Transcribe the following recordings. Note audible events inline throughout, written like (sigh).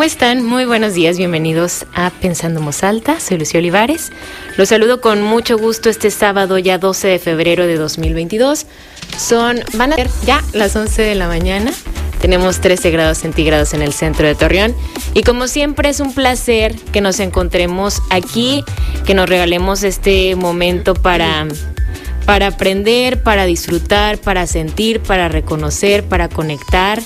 ¿Cómo están? Muy buenos días, bienvenidos a Pensando Moz Alta. Soy Lucio Olivares. Los saludo con mucho gusto este sábado, ya 12 de febrero de 2022. Son, van a ser ya las 11 de la mañana. Tenemos 13 grados centígrados en el centro de Torreón. Y como siempre es un placer que nos encontremos aquí, que nos regalemos este momento para, para aprender, para disfrutar, para sentir, para reconocer, para conectar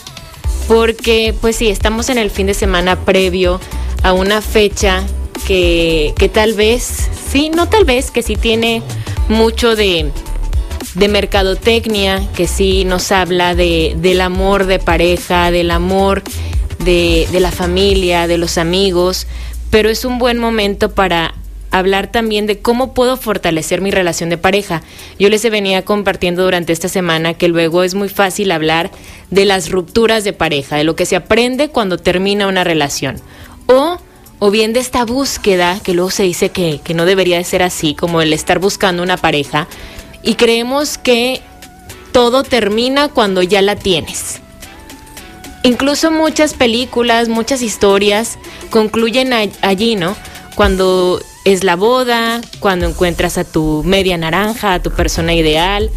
porque pues sí, estamos en el fin de semana previo a una fecha que, tal vez, sí, no tal vez, que sí tiene mucho de, mercadotecnia, que sí nos habla de, del amor de pareja, del amor de, de la familia, de los amigos, pero es un buen momento para hablar también de cómo puedo fortalecer mi relación de pareja. Yo les venía compartiendo durante esta semana que luego es muy fácil hablar de las rupturas de pareja, de lo que se aprende cuando termina una relación. O, o bien de esta búsqueda, que luego se dice que, que no debería de ser así, como el estar buscando una pareja, y creemos que todo termina cuando ya la tienes. Incluso muchas películas, muchas historias concluyen allí, ¿no? Cuando es la boda, cuando encuentras a tu media naranja, a tu persona ideal.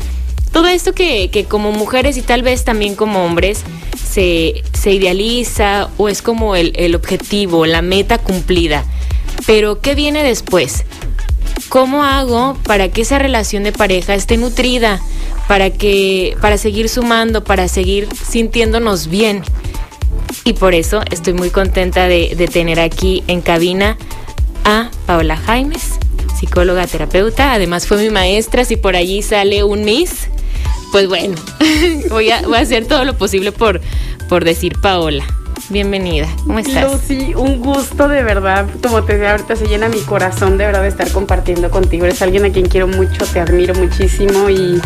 Todo esto que, que como mujeres y tal vez también como hombres se, se idealiza o es como el, el objetivo, la meta cumplida. Pero ¿qué viene después? ¿Cómo hago para que esa relación de pareja esté nutrida? Para que, para seguir sumando, para seguir sintiéndonos bien. Y por eso estoy muy contenta de, de tener aquí en cabina Paola Jaimes, psicóloga terapeuta. Además fue mi maestra, si por allí sale un Miss, pues bueno, (laughs) voy a, voy a hacer todo lo posible por, por decir Paola. Bienvenida, ¿cómo estás? Lucy, un gusto de verdad, como te decía ahorita, se llena mi corazón de verdad de estar compartiendo contigo. Eres alguien a quien quiero mucho, te admiro muchísimo y,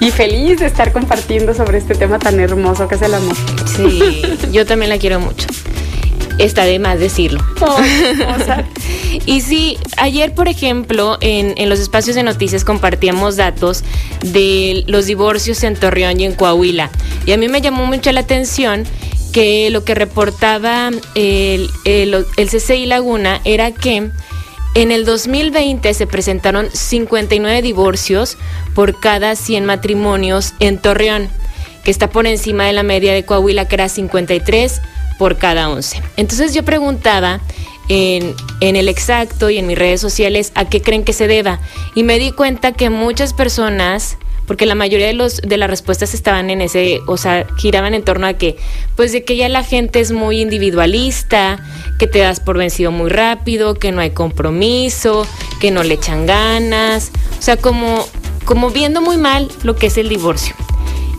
y feliz de estar compartiendo sobre este tema tan hermoso que es el amor. Sí, yo también la quiero mucho está de más decirlo. Oh, (laughs) y sí, ayer, por ejemplo, en, en, los espacios de noticias compartíamos datos de los divorcios en Torreón y en Coahuila. Y a mí me llamó mucho la atención que lo que reportaba el, el, el CCI Laguna era que en el 2020 se presentaron 59 divorcios por cada 100 matrimonios en Torreón, que está por encima de la media de Coahuila, que era 53 por cada once. Entonces yo preguntaba en, el exacto y en mis redes sociales a qué creen que se deba. Y me di cuenta que muchas personas, porque la mayoría de, los, las respuestas estaban en ese, o sea, giraban en torno a que, pues de que ya la gente es muy individualista, que te das por vencido muy rápido, que no hay compromiso, que no le echan ganas, o sea, como, como viendo muy mal lo que es el divorcio.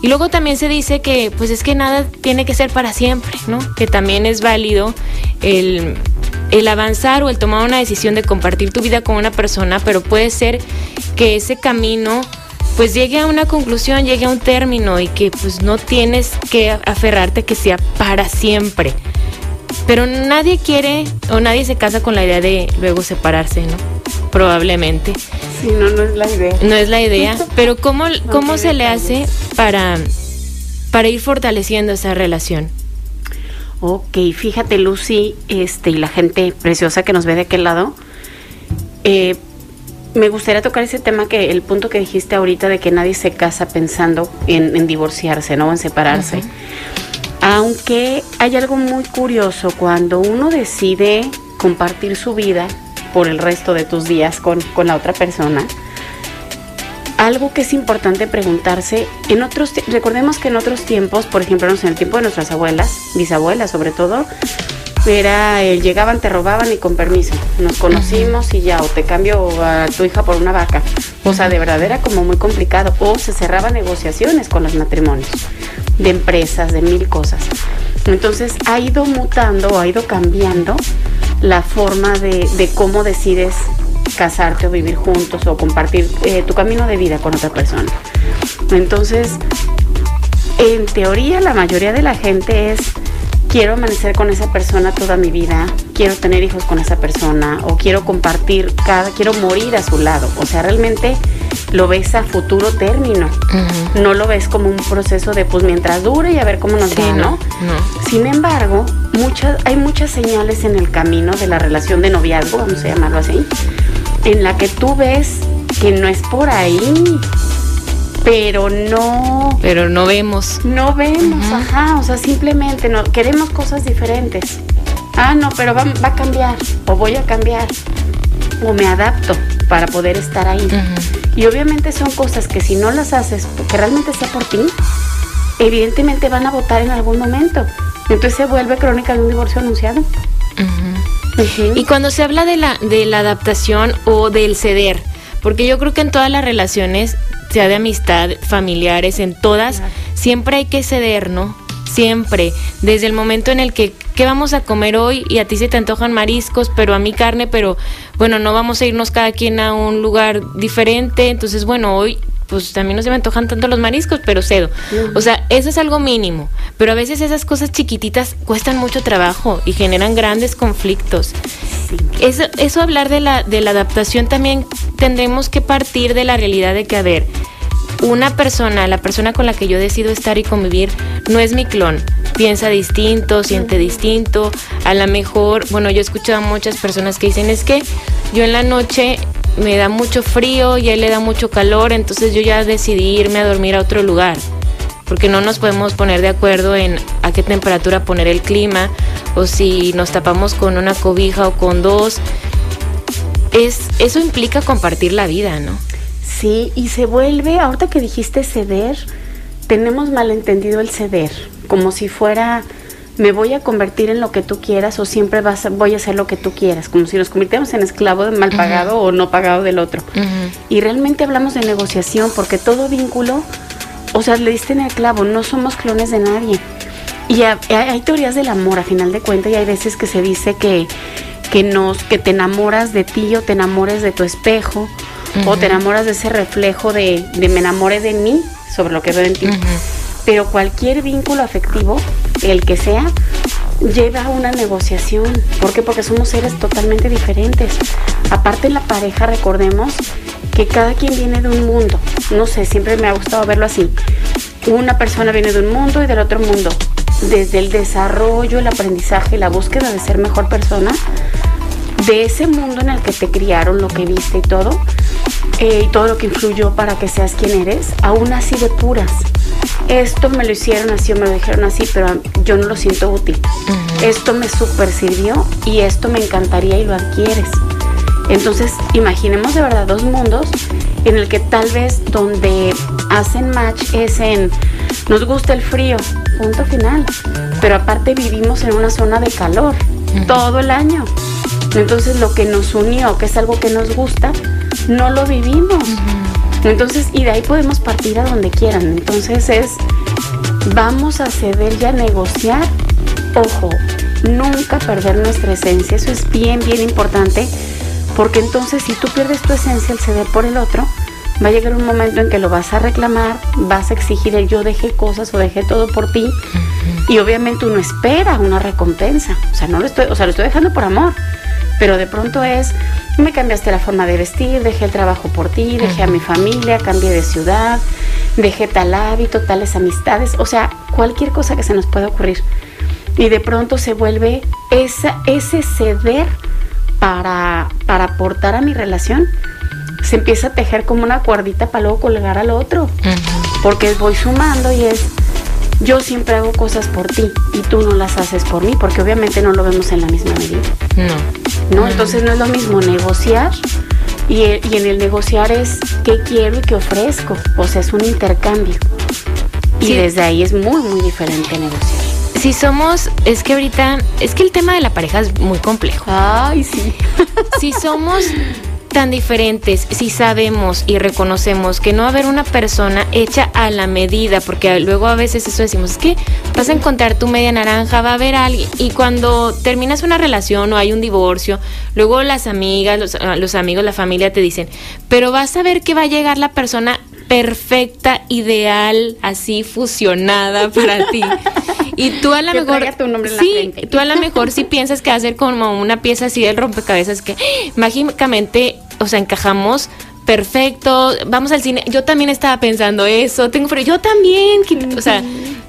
Y luego también se dice que pues es que nada tiene que ser para siempre, ¿no? Que también es válido el, el avanzar o el tomar una decisión de compartir tu vida con una persona, pero puede ser que ese camino pues llegue a una conclusión, llegue a un término y que pues no tienes que aferrarte que sea para siempre. Pero nadie quiere o nadie se casa con la idea de luego separarse, ¿no? Probablemente. Sí, no, no es la idea. No es la idea. (laughs) Pero ¿cómo, cómo se le hace para, para ir fortaleciendo esa relación? Ok, fíjate Lucy, este, y la gente preciosa que nos ve de aquel lado, eh, me gustaría tocar ese tema que el punto que dijiste ahorita de que nadie se casa pensando en, divorciarse, ¿no? En separarse. Aunque hay algo muy curioso cuando uno decide compartir su vida por el resto de tus días con, con la otra persona, algo que es importante preguntarse, en otros, recordemos que en otros tiempos, por ejemplo, en el tiempo de nuestras abuelas, bisabuelas sobre todo, era eh, llegaban, te robaban y con permiso, nos conocimos y ya, o te cambio a tu hija por una vaca. O sea, de verdad era como muy complicado. O se cerraban negociaciones con los matrimonios de empresas, de mil cosas. Entonces ha ido mutando, ha ido cambiando la forma de, cómo decides casarte o vivir juntos o compartir eh, tu camino de vida con otra persona. Entonces, en teoría la mayoría de la gente es quiero amanecer con esa persona toda mi vida, quiero tener hijos con esa persona o quiero compartir cada, quiero morir a su lado. O sea, realmente lo ves a futuro término. No lo ves como un proceso de pues mientras dure y a ver cómo nos va, ¿no? Sin embargo, muchas, hay muchas señales en el camino de la relación de noviazgo, vamos a llamarlo así, en la que tú ves que no es por ahí, pero no. Pero no vemos. No vemos, ajá, o sea, simplemente no, queremos cosas diferentes. Ah, no, pero va, va, a cambiar, o voy a cambiar, o me adapto para poder estar ahí. Y obviamente son cosas que si no las haces, porque realmente sea por ti, evidentemente van a votar en algún momento. Entonces se vuelve crónica de un divorcio anunciado. Y cuando se habla de la, de la adaptación o del ceder, porque yo creo que en todas las relaciones, sea de amistad, familiares, en todas, siempre hay que ceder, ¿no? Siempre, desde el momento en el que, ¿qué vamos a comer hoy? Y a ti se te antojan mariscos, pero a mí carne, pero bueno, no vamos a irnos cada quien a un lugar diferente, entonces bueno, hoy pues también no se me antojan tanto los mariscos, pero cedo. O sea, eso es algo mínimo, pero a veces esas cosas chiquititas cuestan mucho trabajo y generan grandes conflictos. Eso, eso hablar de la, de la adaptación también tendremos que partir de la realidad de que, a ver, una persona, la persona con la que yo decido estar y convivir, no es mi clon. Piensa distinto, siente distinto. A lo mejor, bueno, yo he escuchado a muchas personas que dicen, es que yo en la noche me da mucho frío y a él le da mucho calor, entonces yo ya decidí irme a dormir a otro lugar. Porque no nos podemos poner de acuerdo en a qué temperatura poner el clima o si nos tapamos con una cobija o con dos. Es, eso implica compartir la vida, ¿no? Sí, y se vuelve, ahorita que dijiste ceder, tenemos malentendido el ceder, como si fuera me voy a convertir en lo que tú quieras o siempre vas voy a hacer lo que tú quieras, como si nos convirtiéramos en esclavo de mal pagado o no pagado del otro. Y realmente hablamos de negociación porque todo vínculo, o sea, le diste en el clavo, no somos clones de nadie. Y hay, teorías del amor a final de cuentas y hay veces que se dice que, que, nos, que te enamoras de ti o te enamores de tu espejo o te enamoras de ese reflejo de, de me enamore de mí sobre lo que veo en ti pero cualquier vínculo afectivo, el que sea, lleva a una negociación. ¿Por qué? Porque somos seres totalmente diferentes. Aparte en la pareja, recordemos que cada quien viene de un mundo. No sé, siempre me ha gustado verlo así. Una persona viene de un mundo y del otro mundo. Desde el desarrollo, el aprendizaje, la búsqueda de ser mejor persona, de ese mundo en el que te criaron, lo que viste y todo, eh, y todo lo que influyó para que seas quien eres, aún así de puras esto me lo hicieron así o me lo dijeron así, pero yo no lo siento útil. Esto me super sirvió y esto me encantaría y lo adquieres. Entonces, imaginemos de verdad dos mundos en el que tal vez donde hacen match es en nos gusta el frío, punto final. Pero aparte vivimos en una zona de calor todo el año. Entonces lo que nos unió, que es algo que nos gusta, no lo vivimos. Entonces, y de ahí podemos partir a donde quieran. Entonces es, vamos a ceder y a negociar. Ojo, nunca perder nuestra esencia. Eso es bien, bien importante. Porque entonces si tú pierdes tu esencia al ceder por el otro, va a llegar un momento en que lo vas a reclamar, vas a exigir el yo dejé cosas o dejé todo por ti. Y obviamente uno espera una recompensa. O sea, no lo estoy, o sea, lo estoy dejando por amor. Pero de pronto es, me cambiaste la forma de vestir, dejé el trabajo por ti, dejé a mi familia, cambié de ciudad, dejé tal hábito, tales amistades, o sea, cualquier cosa que se nos pueda ocurrir. Y de pronto se vuelve esa, ese ceder para, para aportar a mi relación, se empieza a tejer como una cuerdita para luego colgar al otro. Porque voy sumando y es, yo siempre hago cosas por ti y tú no las haces por mí, porque obviamente no lo vemos en la misma medida. No. ¿No? Entonces no es lo mismo negociar y, en el negociar es qué quiero y qué ofrezco, o sea, es un intercambio. Y desde ahí es muy, muy diferente negociar. Si somos, es que ahorita, es que el tema de la pareja es muy complejo. Ay, sí. Si somos tan diferentes si sabemos y reconocemos que no va a haber una persona hecha a la medida, porque luego a veces eso decimos, es que vas a encontrar tu media naranja, va a haber alguien, y cuando terminas una relación o hay un divorcio, luego las amigas, los, ah, los amigos, la familia te dicen, pero vas a ver que va a llegar la persona perfecta, ideal, así fusionada (laughs) para ti. Y tú a lo mejor sí, tú a lo mejor sí piensas que va a ser como una pieza así del rompecabezas que (gasps) mágicamente, o sea, encajamos perfecto, vamos al cine. Yo también estaba pensando eso, tengo frío, yo también, o sea,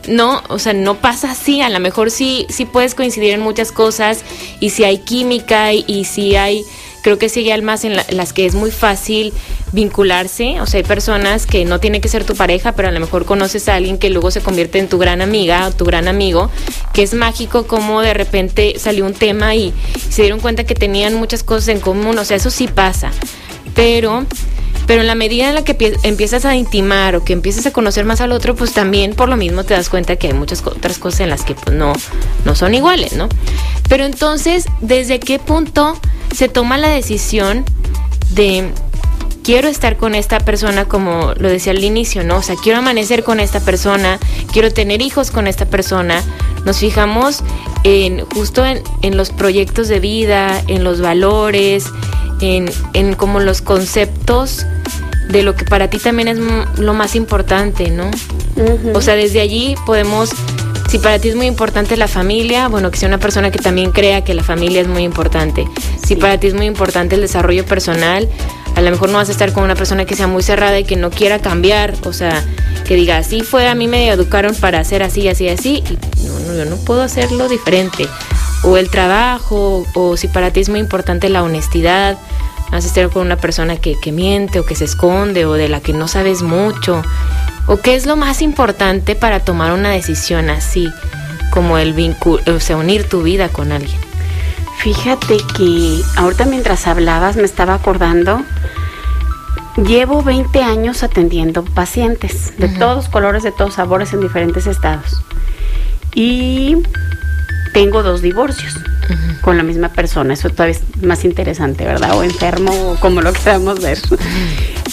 no, o sea, no pasa así. A lo mejor sí, sí puedes coincidir en muchas cosas y si hay química y, si hay, creo que hay almas en, las que es muy fácil vincularse. O sea, hay personas que no tiene que ser tu pareja, pero a lo mejor conoces a alguien que luego se convierte en tu gran amiga o tu gran amigo, que es mágico como de repente salió un tema y se dieron cuenta que tenían muchas cosas en común. O sea, eso sí pasa. Pero pero en la medida en la que empiezas a intimar o que empiezas a conocer más al otro, pues también por lo mismo te das cuenta que hay muchas otras cosas en las que pues, no, no son iguales, ¿no? Pero entonces, ¿desde qué punto se toma la decisión de quiero estar con esta persona como lo decía al inicio, ¿no? O sea, quiero amanecer con esta persona, quiero tener hijos con esta persona. Nos fijamos en justo en, en los proyectos de vida, en los valores, en, en como los conceptos de lo que para ti también es lo más importante, ¿no? O sea, desde allí podemos, si para ti es muy importante la familia, bueno, que sea una persona que también crea que la familia es muy importante. Si para ti es muy importante el desarrollo personal, a lo mejor no vas a estar con una persona que sea muy cerrada y que no quiera cambiar, o sea, que diga, así fue, a mí me educaron para hacer así, así, así, y no, no, yo no puedo hacerlo diferente. O el trabajo, o si para ti es muy importante la honestidad, vas a estar con una persona que, que miente o que se esconde o de la que no sabes mucho. ¿O qué es lo más importante para tomar una decisión así, como el vínculo, o sea, unir tu vida con alguien? Fíjate que ahorita mientras hablabas me estaba acordando, llevo 20 años atendiendo pacientes de todos colores, de todos sabores en diferentes estados. Y tengo dos divorcios con la misma persona. Eso todavía es más interesante, ¿verdad? O enfermo, o como lo queramos ver.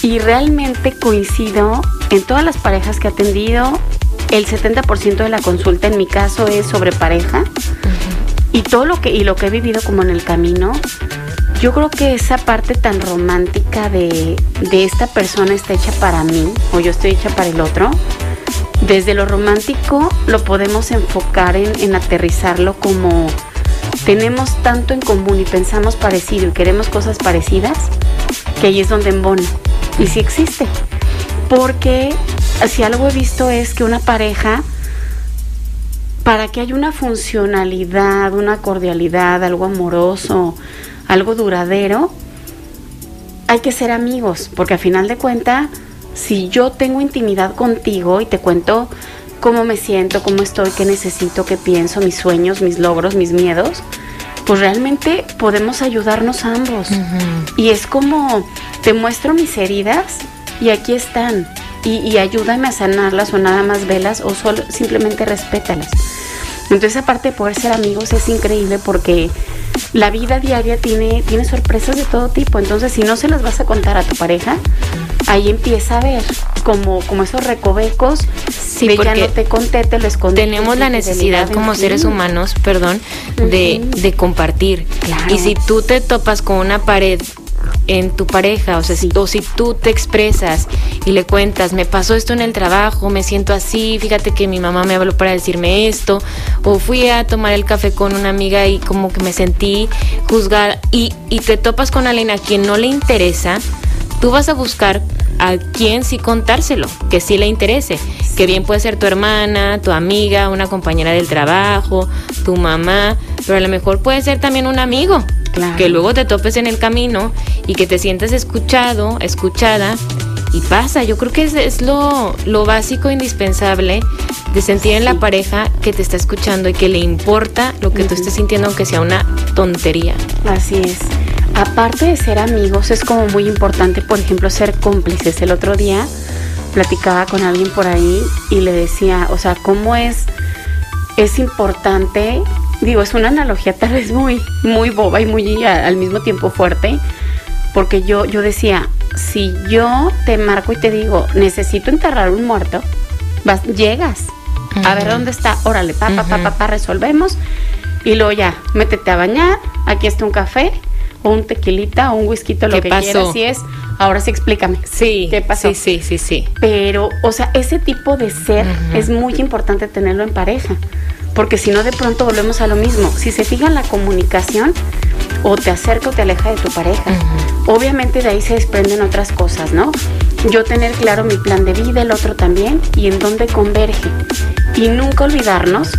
Y realmente coincido en todas las parejas que he atendido. El 70% de la consulta en mi caso es sobre pareja. Y todo lo que, y lo que he vivido como en el camino, yo creo que esa parte tan romántica de, de esta persona está hecha para mí, o yo estoy hecha para el otro, desde lo romántico lo podemos enfocar en, aterrizarlo como tenemos tanto en común y pensamos parecido y queremos cosas parecidas, que ahí es donde embona. Y sí existe. Porque si algo he visto es que una pareja, para que haya una funcionalidad, una cordialidad, algo amoroso, algo duradero, hay que ser amigos, porque a final de cuentas si yo tengo intimidad contigo y te cuento cómo me siento, cómo estoy, qué necesito, qué pienso, mis sueños, mis logros, mis miedos, pues realmente podemos ayudarnos ambos. Y es como, te muestro mis heridas y aquí están. Y, y, ayúdame a sanarlas o nada más velas o solo simplemente respétalas. Entonces aparte de poder ser amigos es increíble porque la vida diaria tiene, tiene sorpresas de todo tipo. Entonces si no se las vas a contar a tu pareja, ahí empieza a ver como, como esos recovecos sí, de ya no te conté, te lo escondí. Tenemos la necesidad como seres humanos, perdón, de, de compartir. Y si tú te topas con una pared en tu pareja, o sea, si, o si tú te expresas y le cuentas, me pasó esto en el trabajo, me siento así, fíjate que mi mamá me habló para decirme esto, o fui a tomar el café con una amiga y como que me sentí juzgada, y, y te topas con alguien a quien no le interesa, tú vas a buscar a quien sí contárselo, que sí le interese, que bien puede ser tu hermana, tu amiga, una compañera del trabajo, tu mamá, pero a lo mejor puede ser también un amigo, que luego te topes en el camino y que te sientas escuchado, escuchada y pasa. Yo creo que es, es lo, lo, básico, indispensable de sentir en la pareja que te está escuchando y que le importa lo que tú estés sintiendo, aunque sea una tontería. Así es aparte de ser amigos, es como muy importante, por ejemplo, ser cómplices. El otro día platicaba con alguien por ahí y le decía, o sea, cómo es, es importante, digo, es una analogía tal vez muy, muy boba y muy al mismo tiempo fuerte, porque yo, yo decía, si yo te marco y te digo, necesito enterrar un muerto, vas, llegas, a ver dónde está, órale, pa, pa, pa, pa, resolvemos, y luego ya, métete a bañar, aquí está un café, o un tequilita o un whisky, lo que pasó? quieras. Si es, ahora sí explícame. Sí. ¿Qué pasó? Sí, sí, sí, sí. Pero, o sea, ese tipo de ser es muy importante tenerlo en pareja. Porque si no, de pronto volvemos a lo mismo. Si se fija en la comunicación, o te acerca o te aleja de tu pareja. Obviamente de ahí se desprenden otras cosas, ¿no? Yo tener claro mi plan de vida, el otro también, y en dónde converge. y nunca olvidarnos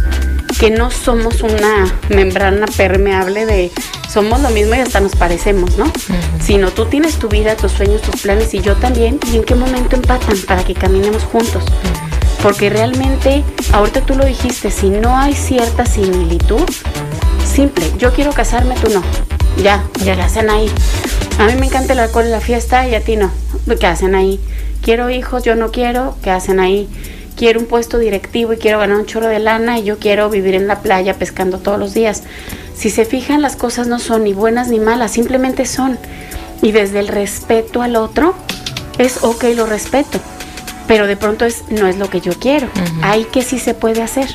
que no somos una membrana permeable de somos lo mismo y hasta nos parecemos, ¿no? Sino tú tienes tu vida, tus sueños, tus planes y yo también, y en qué momento empatan para que caminemos juntos. Porque realmente, ahorita tú lo dijiste, si no hay cierta similitud, simple, yo quiero casarme, tú no. Ya, ya ¿qué hacen ahí? A mí me encanta el alcohol y la fiesta y a ti no. ¿Qué hacen ahí? Quiero hijos, yo no quiero, ¿qué hacen ahí? Quiero un puesto directivo y quiero ganar un chorro de lana y yo quiero vivir en la playa pescando todos los días. Si se fijan, las cosas no son ni buenas ni malas, simplemente son. Y desde el respeto al otro, es ok, lo respeto, pero de pronto es, no es lo que yo quiero. Hay que sí se puede hacer.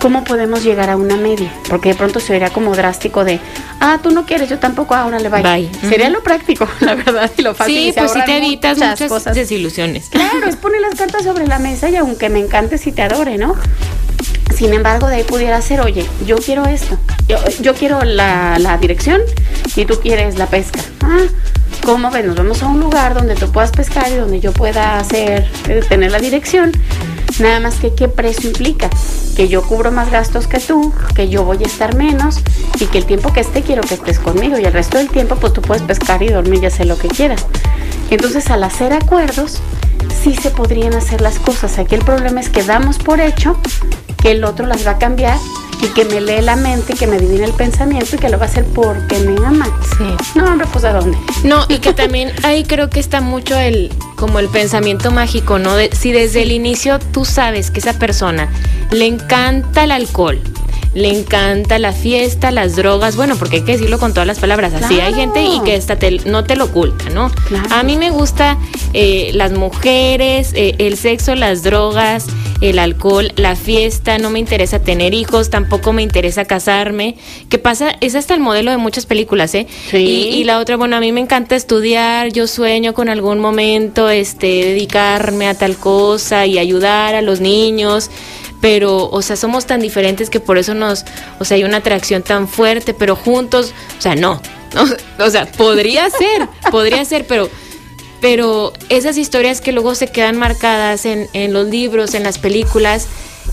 ¿cómo podemos llegar a una media? Porque de pronto sería como drástico de, ah, tú no quieres, yo tampoco, ahora le bye. Sería lo práctico, (laughs) la verdad, y lo fácil. Sí, pues si te evitas muchas, cosas. desilusiones. Claro, es poner las cartas sobre la mesa y aunque me encante, si te adore, ¿no? Sin embargo, de ahí pudiera ser, oye, yo quiero esto, yo, quiero la, la, dirección y tú quieres la pesca. Ah, ¿cómo ves? Nos vamos a un lugar donde tú puedas pescar y donde yo pueda hacer, eh, tener la dirección Nada más que qué precio implica. Que yo cubro más gastos que tú, que yo voy a estar menos y que el tiempo que esté quiero que estés conmigo y el resto del tiempo pues tú puedes pescar y dormir y hacer lo que quieras. Entonces al hacer acuerdos sí se podrían hacer las cosas. Aquí el problema es que damos por hecho que el otro las va a cambiar y que me lee la mente, que me adivina el pensamiento y que lo va a hacer porque me ama. Sí. No, hombre, pues ¿a dónde? No, y que también (laughs) ahí creo que está mucho el, como el pensamiento mágico, ¿no? si desde el inicio tú sabes que esa persona le encanta el alcohol, le encanta la fiesta, las drogas, bueno, porque hay que decirlo con todas las palabras, así hay gente y que esta no te lo oculta, ¿no? A mí me gusta eh, las mujeres, eh, el sexo, las drogas, el alcohol, la fiesta, no me interesa tener hijos, tampoco me interesa casarme. ¿Qué pasa? Es hasta el modelo de muchas películas, ¿eh? Sí. Y, la otra, bueno, a mí me encanta estudiar, yo sueño con algún momento este, dedicarme a tal cosa y ayudar a los niños pero, o sea, somos tan diferentes que por eso nos, o sea, hay una atracción tan fuerte, pero juntos, o sea, no, no (laughs) o sea, podría ser, podría ser, pero pero esas historias que luego se quedan marcadas en, los libros, en las películas,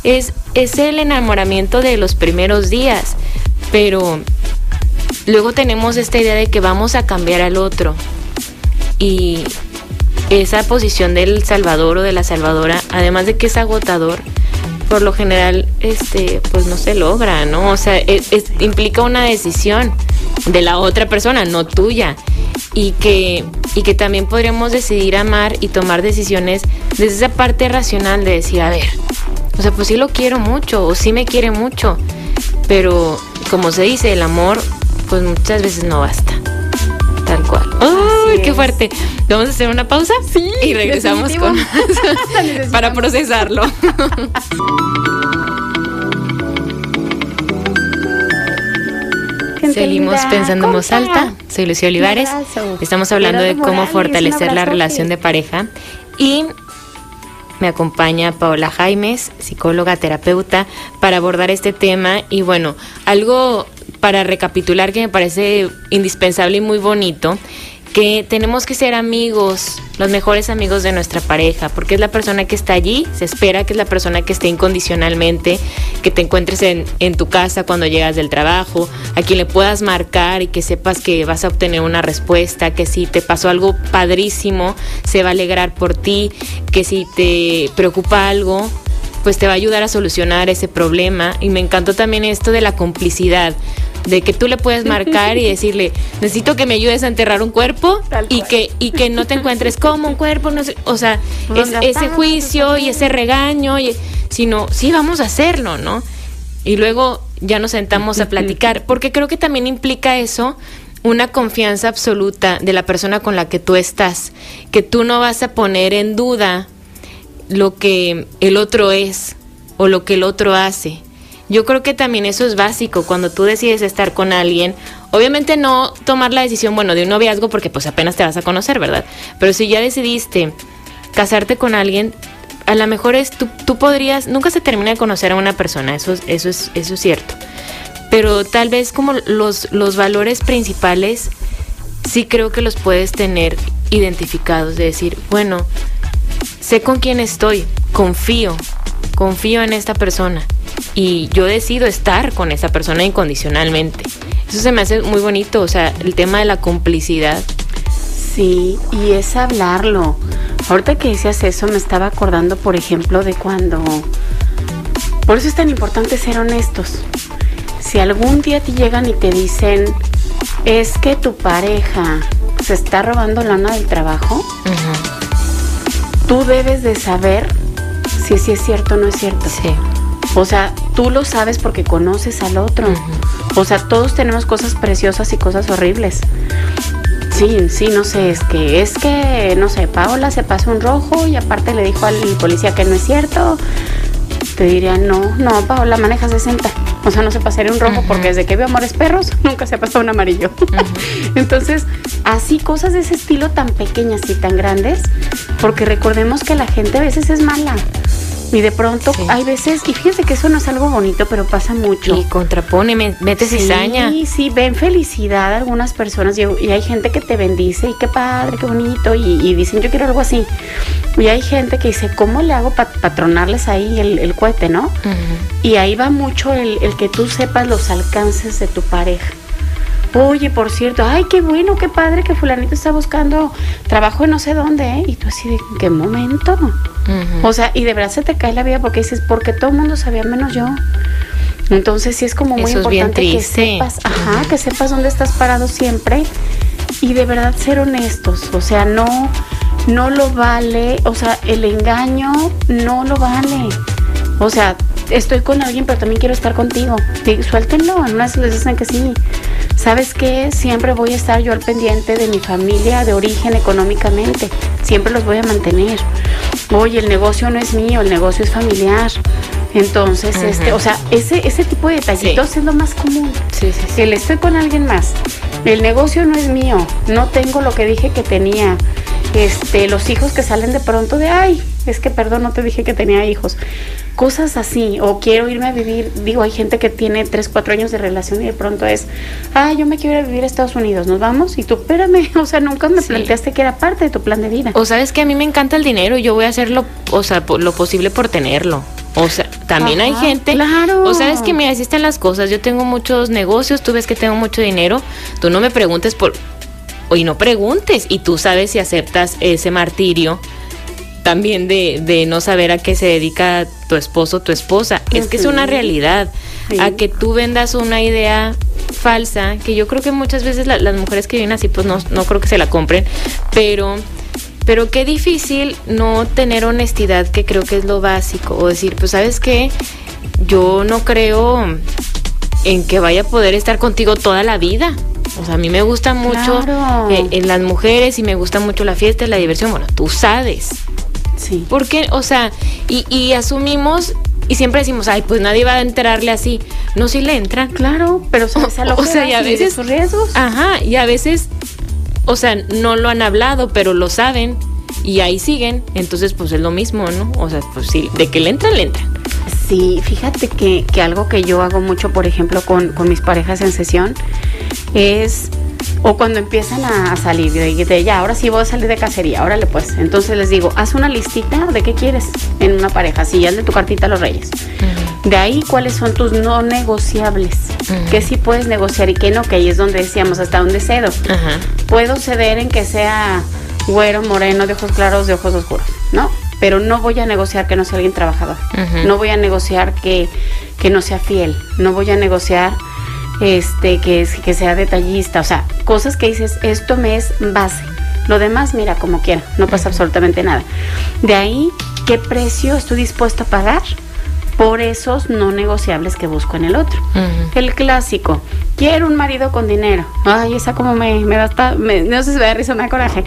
es, es el enamoramiento de los primeros días, pero luego tenemos esta idea de que vamos a cambiar al otro y esa posición del salvador o de la salvadora, además de que es agotador, por lo general, este, pues no se logra, ¿no? O sea, implica una decisión de la otra persona, no tuya y que, y que también podríamos decidir amar y tomar decisiones desde esa parte racional de decir, a ver, o sea, pues sí lo quiero mucho o sí me quiere mucho, pero como se dice, el amor pues muchas veces no basta. Tal cual. ¡Ay, qué fuerte! Vamos a hacer una pausa sí, y regresamos con (laughs) para (laughs) procesarlo. Seguimos pensando en voz alta. Soy Lucía Olivares. Estamos hablando de cómo fortalecer la relación de pareja. Y me acompaña Paola Jaimes, psicóloga, terapeuta, para abordar este tema. Y bueno, algo para recapitular que me parece indispensable y muy bonito que tenemos que ser amigos, los mejores amigos de nuestra pareja, porque es la persona que está allí, se espera que es la persona que esté incondicionalmente, que te encuentres en, en, tu casa cuando llegas del trabajo, a quien le puedas marcar y que sepas que vas a obtener una respuesta, que si te pasó algo padrísimo, se va a alegrar por ti, que si te preocupa algo, pues te va a ayudar a solucionar ese problema. Y me encantó también esto de la complicidad de que tú le puedes (laughs) marcar y decirle, necesito que me ayudes a enterrar un cuerpo y que, y que no te encuentres (laughs) como un cuerpo, no sé, o sea, ese juicio y ese regaño, y, sino, sí, vamos a hacerlo, ¿no? Y luego ya nos sentamos a (laughs) platicar, porque creo que también implica eso una confianza absoluta de la persona con la que tú estás, que tú no vas a poner en duda lo que el otro es o lo que el otro hace, yo creo que también eso es básico cuando tú decides estar con alguien. Obviamente no tomar la decisión, bueno, de un noviazgo porque pues apenas te vas a conocer, ¿verdad? Pero si ya decidiste casarte con alguien, a lo mejor es tú, tú podrías, nunca se termina de conocer a una persona, eso, eso, es, eso es cierto. Pero tal vez como los, los valores principales, sí creo que los puedes tener identificados, de decir, bueno, sé con quién estoy, confío, confío en esta persona y yo decido estar con esa persona incondicionalmente. Eso se me hace muy bonito, o sea, el tema de la complicidad. Sí, y es hablarlo. Ahorita que decías eso, me estaba acordando, por ejemplo, de cuando... Por eso es tan importante ser honestos. Si algún día te llegan y te dicen, es que tu pareja se está robando lana del trabajo, tú debes de saber si, si es cierto o no es cierto. Sí. O sea, tú lo sabes porque conoces al otro. O sea, todos tenemos cosas preciosas y cosas horribles. Sí, sí, no sé, es que, es que, no sé, Paola se pasó un rojo y aparte le dijo al policía que no es cierto. Te diría, no, no, Paola maneja 60. O sea, no se pasaría un rojo porque desde que veo Amores Perros nunca se ha pasado un amarillo. (laughs) Entonces, así cosas de ese estilo tan pequeñas y tan grandes, porque recordemos que la gente a veces es mala. Y de pronto hay veces, y fíjese que eso no es algo bonito, pero pasa mucho. Y contrapone, mete sí, cizaña. Sí, sí, ven felicidad algunas personas y, y, hay gente que te bendice y qué padre, qué bonito, y, y, dicen yo quiero algo así. Y hay gente que dice, ¿cómo le hago para patronarles ahí el, el, cohete, no? Uh -huh. Y ahí va mucho el, el que tú sepas los alcances de tu pareja. Oye, por cierto, ay, qué bueno, qué padre que fulanito está buscando trabajo en no sé dónde, ¿eh? Y tú así de, ¿en qué momento? Uh -huh. O sea, y de verdad se te cae la vida porque dices, porque todo el mundo sabía menos yo. Entonces sí es como muy Eso importante que sepas, ajá, uh -huh. que sepas dónde estás parado siempre y de verdad ser honestos. O sea, no, no lo vale, o sea, el engaño no lo vale. O sea, estoy con alguien, pero también quiero estar contigo. Sí, suéltenlo, les dicen que sí. ¿Sabes qué? Siempre voy a estar yo al pendiente de mi familia de origen económicamente. Siempre los voy a mantener. Oye, el negocio no es mío, el negocio es familiar. Entonces, uh -huh. este, o sea, ese, ese tipo de detallitos sí. es lo más común. Sí, sí, sí. El estoy con alguien más. El negocio no es mío. No tengo lo que dije que tenía. Este, los hijos que salen de pronto de, ay, es que perdón, no te dije que tenía hijos. Cosas así, o quiero irme a vivir, digo, hay gente que tiene 3, 4 años de relación y de pronto es, ah, yo me quiero ir a vivir a Estados Unidos, ¿nos vamos? Y tú, espérame, (laughs) o sea, nunca me sí. planteaste que era parte de tu plan de vida. O sabes que a mí me encanta el dinero y yo voy a hacer lo, o sea, lo posible por tenerlo. O sea, también Ajá, hay gente. Claro. O sabes que me asisten las cosas. Yo tengo muchos negocios, tú ves que tengo mucho dinero. Tú no me preguntes por. Y no preguntes. Y tú sabes si aceptas ese martirio también de, de no saber a qué se dedica tu esposo o tu esposa. Uh -huh. Es que es una realidad. Sí. A que tú vendas una idea falsa, que yo creo que muchas veces la, las mujeres que vienen así, pues no, no creo que se la compren, pero pero qué difícil no tener honestidad, que creo que es lo básico. O decir, pues sabes qué, yo no creo en que vaya a poder estar contigo toda la vida. O sea, a mí me gusta mucho claro. eh, en las mujeres y me gusta mucho la fiesta y la diversión. Bueno, tú sabes. Sí. Porque, o sea, y, y asumimos y siempre decimos, ay, pues nadie va a enterarle así. No, si le entran. Claro, pero lo o, (laughs) o sea, y a veces. sus riesgos. Ajá, y a veces o sea, no lo han hablado, pero lo saben y ahí siguen, entonces pues es lo mismo, ¿no? O sea, pues sí, de que le entran, le entran. Sí, fíjate que, que algo que yo hago mucho, por ejemplo, con, con, mis parejas en sesión, es, o cuando empiezan a, salir, de, de, ya, ahora sí voy a salir de cacería, órale pues, entonces les digo, haz una listita de qué quieres en una pareja, si ya de tu cartita a los reyes. Uh -huh. De ahí, cuáles son tus no negociables, uh -huh. qué sí puedes negociar y qué no, que ahí es donde decíamos, hasta donde cedo. Uh -huh. Puedo ceder en que sea güero, moreno, de ojos claros, de ojos oscuros, ¿no? Pero no voy a negociar que no sea alguien trabajador. No voy a negociar que, que, no sea fiel. No voy a negociar este que, que sea detallista. O sea, cosas que dices, esto me es base. Lo demás, mira, como quiera, no pasa absolutamente nada. De ahí, ¿qué precio estoy dispuesto a pagar? por esos no negociables que busco en el otro. Uh -huh. El clásico, quiero un marido con dinero. Ay, esa como me, me da hasta, me, no sé si me da risa, me da coraje.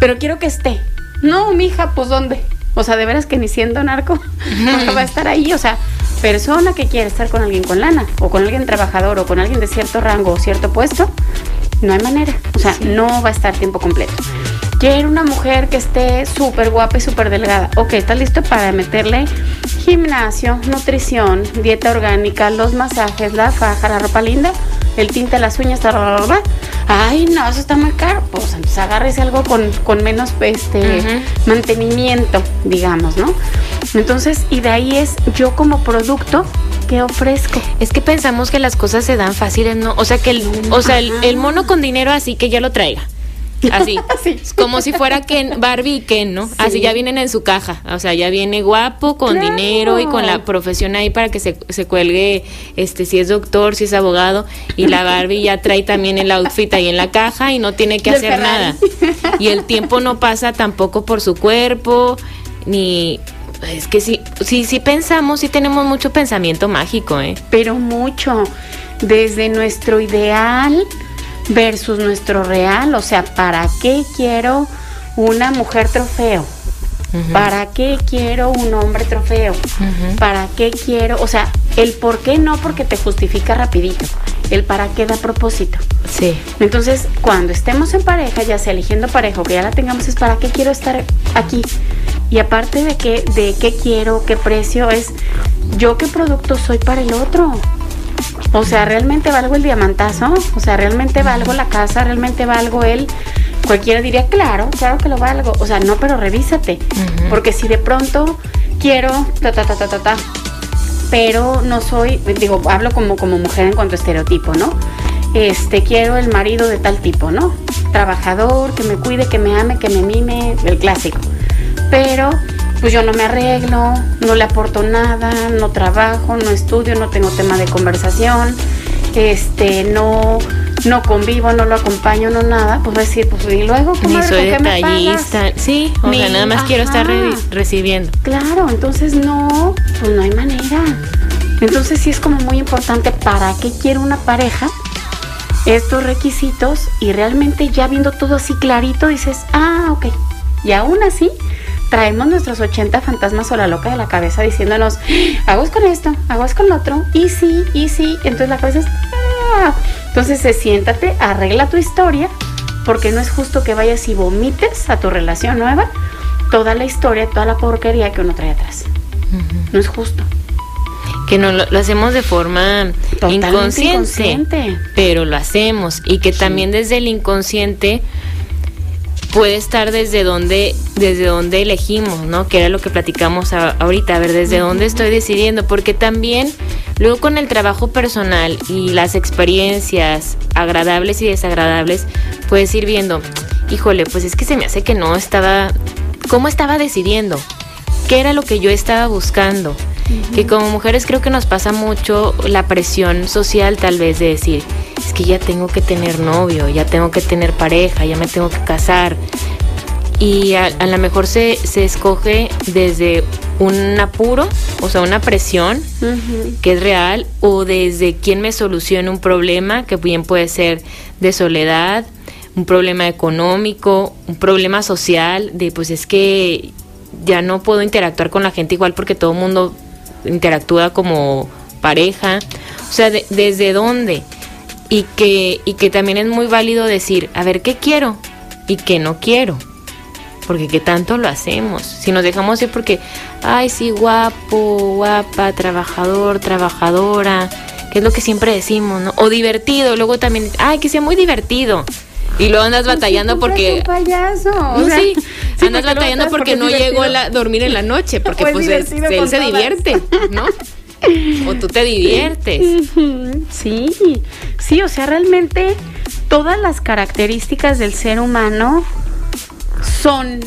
Pero quiero que esté. No, mija, pues ¿dónde? O sea, de veras que ni siendo narco (laughs) va a estar ahí. O sea, persona que quiere estar con alguien con lana, o con alguien trabajador, o con alguien de cierto rango o cierto puesto, no hay manera. O sea, sí. no va a estar tiempo completo. Quiero una mujer que esté súper guapa y súper delgada. Ok, ¿estás listo para meterle gimnasio, nutrición, dieta orgánica, los masajes, la faja, la ropa linda, el tinte, las uñas, bla? Ay, no, eso está muy caro. Pues entonces agárrese algo con, con menos este, uh -huh. mantenimiento, digamos, ¿no? Entonces, y de ahí es yo como producto que ofrezco. Es que pensamos que las cosas se dan fáciles, ¿no? O sea, que el, o sea, el, el mono con dinero así que ya lo traiga. (laughs) Así, como si fuera Ken, Barbie y Ken, ¿no? Así ya vienen en su caja, o sea, ya viene guapo, con dinero y con la profesión ahí para que se, se, cuelgue, este, si es doctor, si es abogado, y la Barbie ya trae también el outfit ahí en la caja y no tiene que hacer nada. Y el tiempo no pasa tampoco por su cuerpo, ni... Es que sí, sí, sí pensamos, sí tenemos mucho pensamiento mágico, ¿eh? Pero mucho, desde nuestro ideal versus nuestro real, o sea, ¿para qué quiero una mujer trofeo? ¿Para qué quiero un hombre trofeo? ¿Para qué quiero? O sea, el por qué no porque te justifica rapidito. El para qué da propósito. Sí. Entonces, cuando estemos en pareja, ya sea eligiendo pareja o que ya la tengamos, es para qué quiero estar aquí. Y aparte de qué, de qué quiero, qué precio, es yo qué producto soy para el otro. O sea, ¿realmente valgo el diamantazo? O sea, ¿realmente valgo la casa? ¿Realmente valgo él? Cualquiera diría, claro, claro que lo valgo. O sea, no, pero revísate. Porque si de pronto quiero, ta, ta, ta, ta, ta, ta, pero no soy, digo, hablo como, como mujer en cuanto a estereotipo, ¿no? Este, quiero el marido de tal tipo, ¿no? Trabajador, que me cuide, que me ame, que me mime, el clásico. Pero pues yo no me arreglo, no le aporto nada, no trabajo, no estudio, no tengo tema de conversación, este, no, no convivo, no lo acompaño, no nada, pues va a decir, pues y luego Ni soy detallista, sí, o sea, nada más quiero estar recibiendo. Claro, entonces no, pues no hay manera. Entonces sí es como muy importante para qué quiero una pareja estos requisitos y realmente ya viendo todo así clarito dices, ah, ok, y aún así traemos nuestros 80 fantasmas o la loca de la cabeza diciéndonos, hago con esto, hago con lo otro, y sí, y sí. Entonces la cabeza es, ah". Entonces se siéntate, arregla tu historia, porque no es justo que vayas y vomites a tu relación nueva toda la historia, toda la porquería que uno trae atrás. No es justo. Que no lo, hacemos de forma inconsciente, pero lo hacemos. Y que también desde el inconsciente puede estar desde donde, desde donde elegimos, ¿no? Que era lo que platicamos ahorita, a ver, desde dónde estoy decidiendo, porque también luego con el trabajo personal y las experiencias agradables y desagradables, puedes ir viendo, híjole, pues es que se me hace que no estaba, ¿cómo estaba decidiendo? ¿Qué era lo que yo estaba buscando? Que como mujeres creo que nos pasa mucho la presión social tal vez de decir, es que ya tengo que tener novio, ya tengo que tener pareja, ya me tengo que casar. Y a, lo mejor se, se, escoge desde un apuro, o sea, una presión que es real, o desde quien me solucione un problema, que bien puede ser de soledad, un problema económico, un problema social, de pues es que ya no puedo interactuar con la gente igual porque todo el mundo interactúa como pareja. O sea, ¿desde dónde? y que, y que también es muy válido decir, a ver, ¿qué quiero? Y qué no quiero. Porque qué tanto lo hacemos. Si nos dejamos ir porque, ay, sí, guapo, guapa, trabajador, trabajadora, que es lo que siempre decimos, ¿no? O divertido, luego también, ay, que sea muy divertido. Y luego andas batallando porque. Un payaso. sí, andas batallando porque, no llegó a dormir en la noche, porque pues él se divierte, ¿no? o tú te diviertes. Sí, sí, o sea, realmente todas las características del ser humano son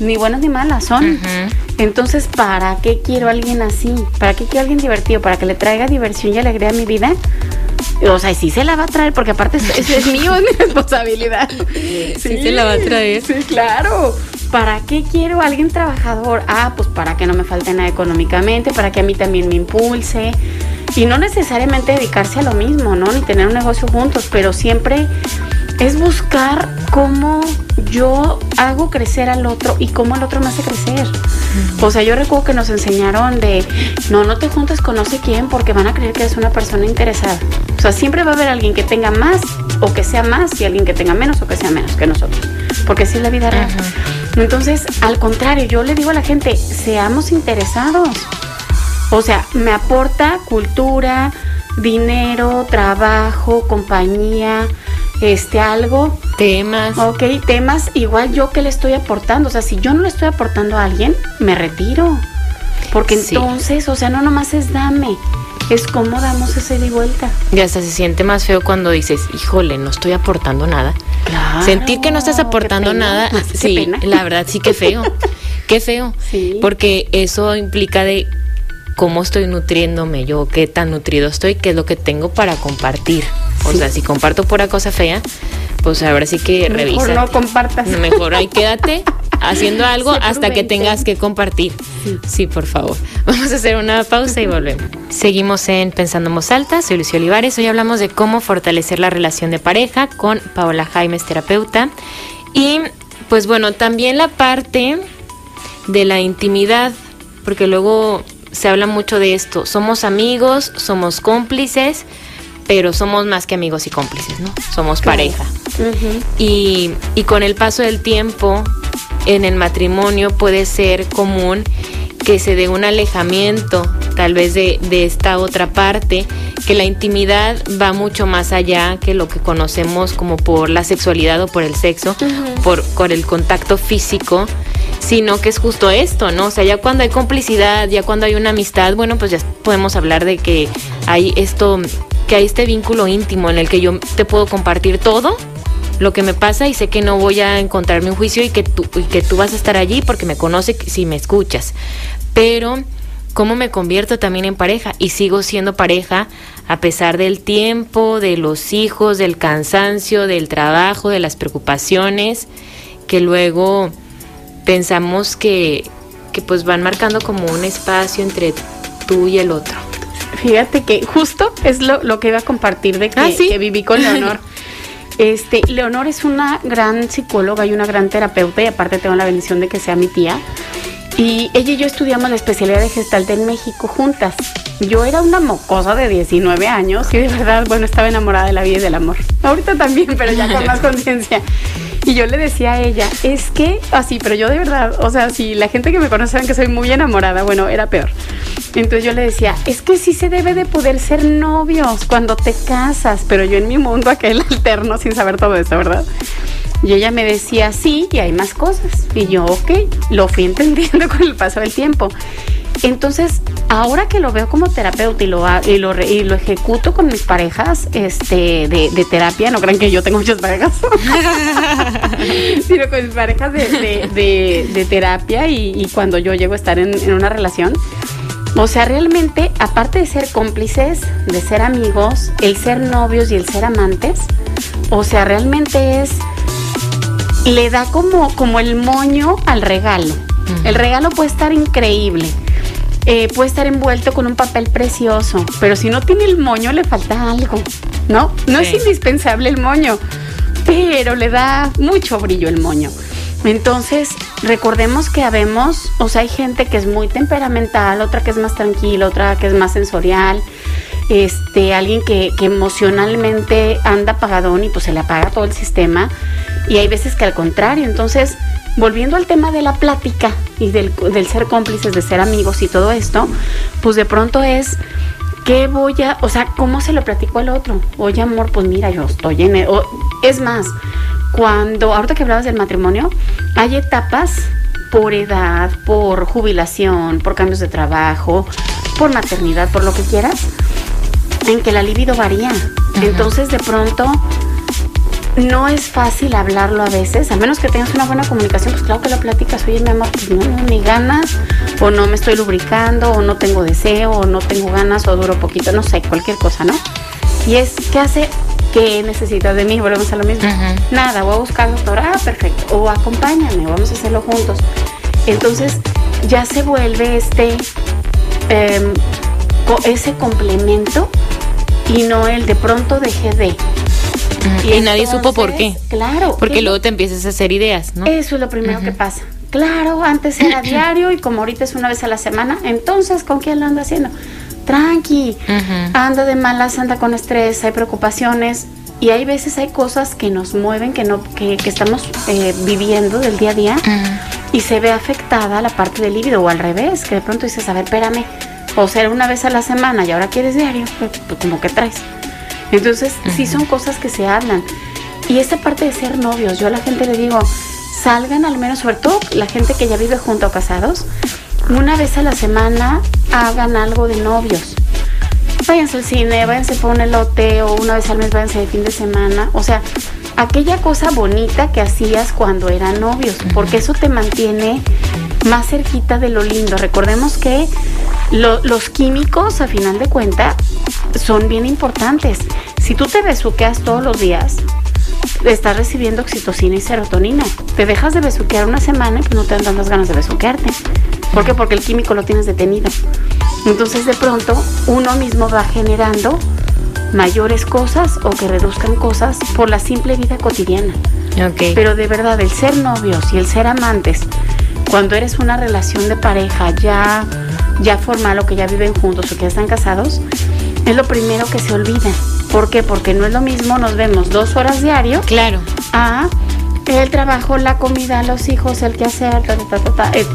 ni buenas ni malas, son. Entonces, ¿para qué quiero a alguien así? ¿Para qué quiero a alguien divertido? ¿Para que le traiga diversión y alegría a mi vida? O sea, sí se la va a traer, porque aparte es, es mío, (laughs) es mi responsabilidad. Sí, sí, se la va a traer. Sí, claro. ¿Para qué quiero a alguien trabajador? Ah, pues para que no me falte nada económicamente, para que a mí también me impulse. Y no necesariamente dedicarse a lo mismo, ¿no? Ni tener un negocio juntos, pero siempre es buscar cómo yo hago crecer al otro y cómo el otro me hace crecer. O sea, yo recuerdo que nos enseñaron de, no, no te juntes con no sé quién porque van a creer que eres una persona interesada. O sea, siempre va a haber alguien que tenga más o que sea más y alguien que tenga menos o que sea menos que nosotros. Porque así es la vida real. Entonces, al contrario, yo le digo a la gente, seamos interesados. O sea, me aporta cultura, dinero, trabajo, compañía, este algo. Temas. Ok, temas igual yo que le estoy aportando. O sea, si yo no le estoy aportando a alguien, me retiro. Porque entonces, o sea, no nomás es dame, es cómo damos ese de vuelta. Y hasta se siente más feo cuando dices, híjole, no estoy aportando nada. Sentir que no estás aportando nada, (laughs) sí, la verdad sí que feo. qué feo. (laughs) Porque eso implica de cómo estoy nutriéndome yo, qué tan nutrido estoy, qué es lo que tengo para compartir. O sea, si comparto pura cosa fea, pues ahora sí que revisa. Mejor no compartas. Mejor ahí quédate (laughs) haciendo algo hasta que tengas que compartir. Sí. por favor. (laughs) Vamos a hacer una pausa y volvemos. Seguimos en Pensando en Alta. Soy Lucio Olivares. Hoy hablamos de cómo fortalecer la relación de pareja con Paola Jaimes, terapeuta. Y pues bueno, también la parte de la intimidad, porque luego se habla mucho de esto. Somos amigos, somos cómplices, pero somos más que amigos y cómplices, ¿no? Somos pareja. y, y con el paso del tiempo, en el matrimonio puede ser común que se dé un alejamiento tal vez de, esta otra parte, que la intimidad va mucho más allá que lo que conocemos como por la sexualidad o por el sexo, por, por el contacto físico, sino que es justo esto, ¿no? O sea, ya cuando hay complicidad, ya cuando hay una amistad, bueno, pues ya podemos hablar de que hay esto, que hay este vínculo íntimo en el que yo te puedo compartir todo lo que me pasa y sé que no voy a encontrarme un juicio y que tú, y que tú vas a estar allí porque me conoce si me escuchas. Pero cómo me convierto también en pareja y sigo siendo pareja a pesar del tiempo, de los hijos, del cansancio, del trabajo, de las preocupaciones, que luego pensamos que, que pues van marcando como un espacio entre tú y el otro. Fíjate que justo es lo, lo que iba a compartir de que, ¿Ah, que viví con Leonor. (laughs) Este, Leonor es una gran psicóloga y una gran terapeuta y aparte tengo la bendición de que sea mi tía. Y ella y yo estudiamos la especialidad de Gestalt en México juntas. Yo era una mocosa de 19 años y de verdad, bueno, estaba enamorada de la vida y del amor. Ahorita también, pero ya con (laughs) más conciencia. Y yo le decía a ella, es que, así, pero yo de verdad, o sea, si la gente que me conoce saben que soy muy enamorada, bueno, era peor. Entonces yo le decía, es que sí se debe de poder ser novios cuando te casas, pero yo en mi mundo aquel (laughs) alterno sin saber todo eso, ¿verdad? Y ella me decía, sí, y hay más cosas. Y yo, ok, lo fui (laughs) entendiendo con el paso del tiempo. Entonces, ahora que lo veo como terapeuta y lo, y lo, y ejecuto con mis parejas este, de, terapia, no crean que yo tengo muchas parejas, (laughs) sino con mis parejas de, terapia y, cuando yo llego a estar en, en una relación, o sea, realmente, aparte de ser cómplices, de ser amigos, el ser novios y el ser amantes, o sea, realmente es le da como, como el moño al regalo. El regalo puede estar increíble. Eh, puede estar envuelto con un papel precioso, pero si no tiene el moño le falta algo, ¿no? No es indispensable el moño, pero le da mucho brillo el moño. Entonces, recordemos que habemos, o sea, hay gente que es muy temperamental, otra que es más tranquila, otra que es más sensorial, este, alguien que, emocionalmente anda apagadón y pues se le apaga todo el sistema y hay veces que al contrario. Entonces, volviendo al tema de la plática y del, ser cómplices, de ser amigos y todo esto, pues de pronto es, ¿qué voy a, o sea, cómo se lo platico al otro? Oye, amor, pues mira, yo estoy en... es más, cuando, ahorita que hablabas del matrimonio, hay etapas por edad, por jubilación, por cambios de trabajo, por maternidad, por lo que quieras, en que la libido varía. Entonces, de pronto no es fácil hablarlo a veces, a menos que tengas una buena comunicación, pues claro que lo platicas, oye mi amor, pues no, ni ganas, o no me estoy lubricando, o no tengo deseo, o no tengo ganas, o duro poquito, no sé, cualquier cosa, ¿no? Y es, ¿qué hace? ¿Qué necesitas de mí? Volvemos a lo mismo. Nada, voy a buscar doctor, ah, perfecto, o acompáñame, vamos a hacerlo juntos. Entonces ya se vuelve este, em, ese complemento y no el de pronto dejé de y, nadie supo por qué. Claro. Porque luego te empiezas a hacer ideas, ¿no? Eso es lo primero que pasa. Claro, antes era (clears throat) diario y como ahorita es una vez a la semana, entonces ¿con quién lo anda haciendo? Tranqui, anda de malas, anda con estrés, hay preocupaciones y hay veces hay cosas que nos mueven, que no, que, estamos eh, viviendo del día a día y se ve afectada la parte del líbido o al revés, que de pronto dices, a ver, espérame, o sea, una vez a la semana y ahora quieres diario, pues, pues como que traes. Entonces, sí son cosas que se hablan. Y esta parte de ser novios, yo a la gente le digo, salgan al menos, sobre todo la gente que ya vive junto o casados, una vez a la semana hagan algo de novios. Váyanse al cine, váyanse por un elote o una vez al mes váyanse de fin de semana. O sea, aquella cosa bonita que hacías cuando eran novios, porque eso te mantiene más cerquita de lo lindo. Recordemos que los químicos, a final de cuentas, son bien importantes. Si tú te besuqueas todos los días, estás recibiendo oxitocina y serotonina. Te dejas de besuquear una semana y pues no te dan tantas ganas de besuquearte. ¿Por qué? Porque el químico lo tienes detenido. Entonces de pronto uno mismo va generando mayores cosas o que reduzcan cosas por la simple vida cotidiana. Pero de verdad, el ser novios y el ser amantes, cuando eres una relación de pareja ya, ya formal o que ya viven juntos o que ya están casados, es lo primero que se olvida. ¿Por qué? Porque no es lo mismo, nos vemos dos horas diario. Claro. A el trabajo, la comida, los hijos, el que hacer,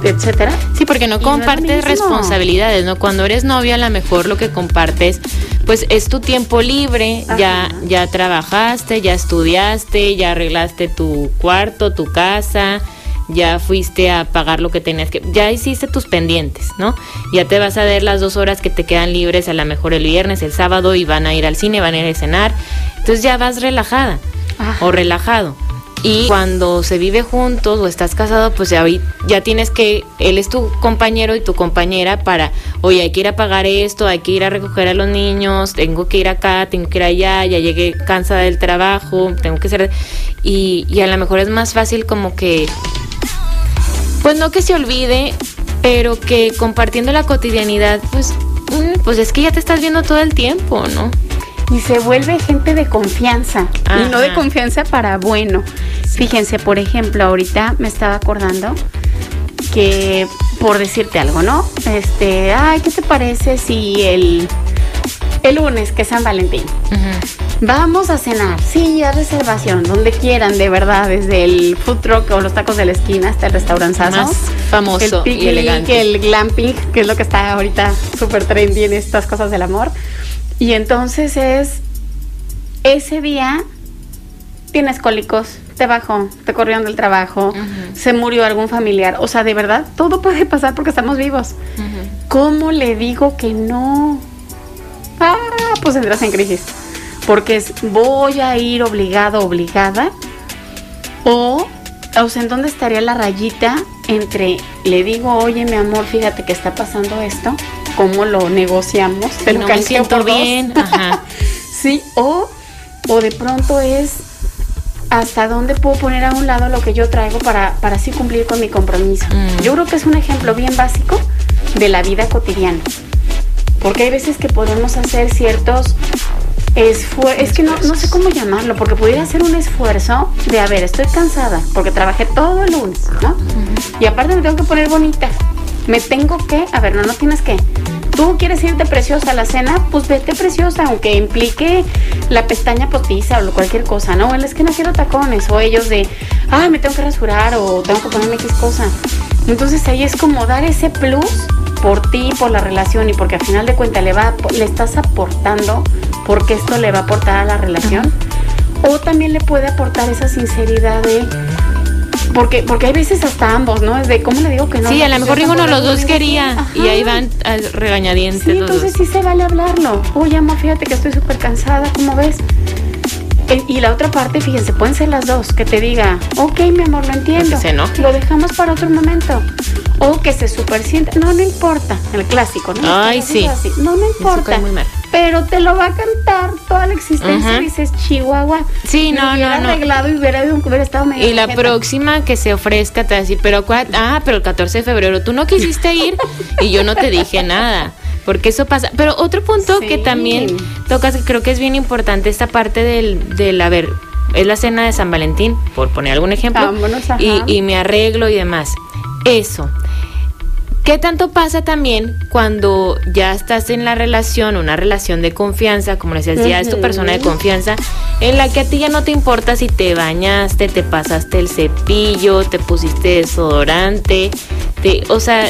etcétera. Sí, porque no compartes responsabilidades, ¿no? Cuando eres novia, a lo mejor lo que compartes, pues es tu tiempo libre, ya, ya trabajaste, ya estudiaste, ya arreglaste tu cuarto, tu casa, ya fuiste a pagar lo que tenías que, ya hiciste tus pendientes, ¿no? Ya te vas a ver las dos horas que te quedan libres, a lo mejor el viernes, el sábado, y van a ir al cine, van a ir a cenar. Entonces ya vas relajada o relajado. Y cuando se vive juntos o estás casado, pues ya, ya tienes que, él es tu compañero y tu compañera para, oye, hay que ir a pagar esto, hay que ir a recoger a los niños, tengo que ir acá, tengo que ir allá, ya llegué cansada del trabajo, tengo que ser... Y, y a lo mejor es más fácil como que pues no que se olvide, pero que compartiendo la cotidianidad, pues, mm, pues es que ya te estás viendo todo el tiempo, ¿no? Y se vuelve gente de confianza, y no de confianza para bueno. Fíjense, por ejemplo, ahorita me estaba acordando que, por decirte algo, ¿no? Este, ay, ¿qué te parece si el, el lunes, que es San Valentín? Vamos a cenar, sí, a reservación, donde quieran, de verdad, desde el food truck o los tacos de la esquina hasta el restaurantazo. Más famoso el y elegante. El glamping, que es lo que está ahorita súper trendy en estas cosas del amor. Y entonces es, ese día tienes cólicos, te bajó, te corrieron del trabajo, se murió algún familiar. O sea, de verdad, todo puede pasar porque estamos vivos. ¿Cómo le digo que no? Ah, pues entras en crisis porque es voy a ir obligado, obligada, o, o sea, ¿en dónde estaría la rayita entre le digo, oye, mi amor, fíjate que está pasando esto, cómo lo negociamos, te no me siento bien, Ajá. (laughs) sí, o, o de pronto es hasta dónde puedo poner a un lado lo que yo traigo para, para así cumplir con mi compromiso. Mm. Yo creo que es un ejemplo bien básico de la vida cotidiana. Porque hay veces que podemos hacer ciertos es, es que no, no sé cómo llamarlo, porque pudiera ser un esfuerzo de, a ver, estoy cansada, porque trabajé todo el lunes, ¿no? Y aparte me tengo que poner bonita. Me tengo que, a ver, no, no tienes que. Tú quieres irte preciosa a la cena, pues vete preciosa, aunque implique la pestaña postiza o cualquier cosa, ¿no? Él es que no quiero tacones, o ellos de, ay, me tengo que rasurar o tengo que ponerme X cosa. Entonces ahí es como dar ese plus por ti, por la relación y porque al final de cuentas le, va, le estás aportando porque esto le va a aportar a la relación. O también le puede aportar esa sinceridad de porque porque hay veces hasta ambos, ¿no? Es de cómo le digo que no. Sí, a lo mejor ninguno de los dos quería y ahí van regañadientes. Sí, entonces sí se vale hablarlo. Oye, amor, fíjate que estoy súper cansada, ¿cómo ves? Eh, y la otra parte, fíjense, pueden ser las dos, que te diga, ok, mi amor, lo entiendo, lo dejamos para otro momento. O que se super siente, no, no importa, el clásico, ¿no? Ay, sí. No, no importa. Pero te lo va a cantar toda la existencia y dices, Chihuahua. Sí, no, hubiera no, arreglado y hubiera, hubiera estado medio Y la próxima que se ofrezca te va a decir, pero, ah, pero el 14 de febrero tú no quisiste ir (laughs) y yo no te dije nada porque eso pasa. Pero otro punto que también tocas, creo que es bien importante, esta parte del, del, a ver, es la cena de San Valentín, por poner algún ejemplo, y, y me arreglo y demás. Eso. ¿Qué tanto pasa también cuando ya estás en la relación, una relación de confianza, como decías, ya es tu persona de confianza, en la que a ti ya no te importa si te bañaste, te pasaste el cepillo, te pusiste desodorante, te, o sea,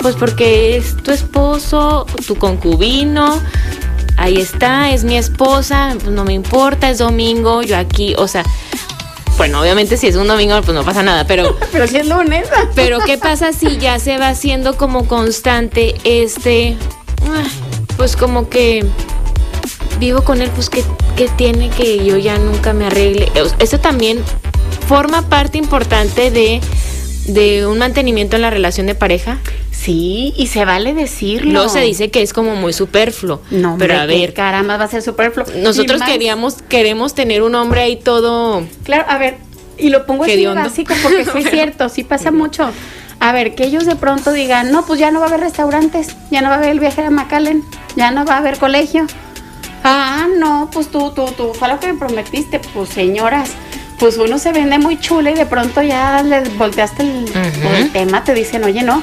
pues porque es tu esposo, tu concubino, ahí está, es mi esposa, pues no me importa, es domingo, yo aquí, o sea, Bueno, obviamente si es un domingo, pues no pasa nada, pero... (laughs) pero si es lunes. (laughs) pero ¿qué pasa si ya se va haciendo como constante este... ah, Pues como que vivo con él, pues que, que tiene que yo ya nunca me arregle. Eso también forma parte importante de, de un mantenimiento en la relación de pareja. Sí, y se vale decirlo. Luego se dice que es como muy superfluo. No, pero hombre, a ver, caramba va a ser superfluo. nosotros queríamos, queremos tener un hombre ahí todo. Claro, a ver, y lo pongo así básico porque sí (laughs) es cierto, sí pasa mucho. A ver, que ellos de pronto digan, no, pues ya no va a haber restaurantes, ya no va a haber el viaje a McAllen, ya no va a haber colegio. Ah, no, pues tú, tú, tú, fue lo que me prometiste, pues señoras. Pues uno se vende muy chula y de pronto ya les volteaste el tema, te dicen, oye, no.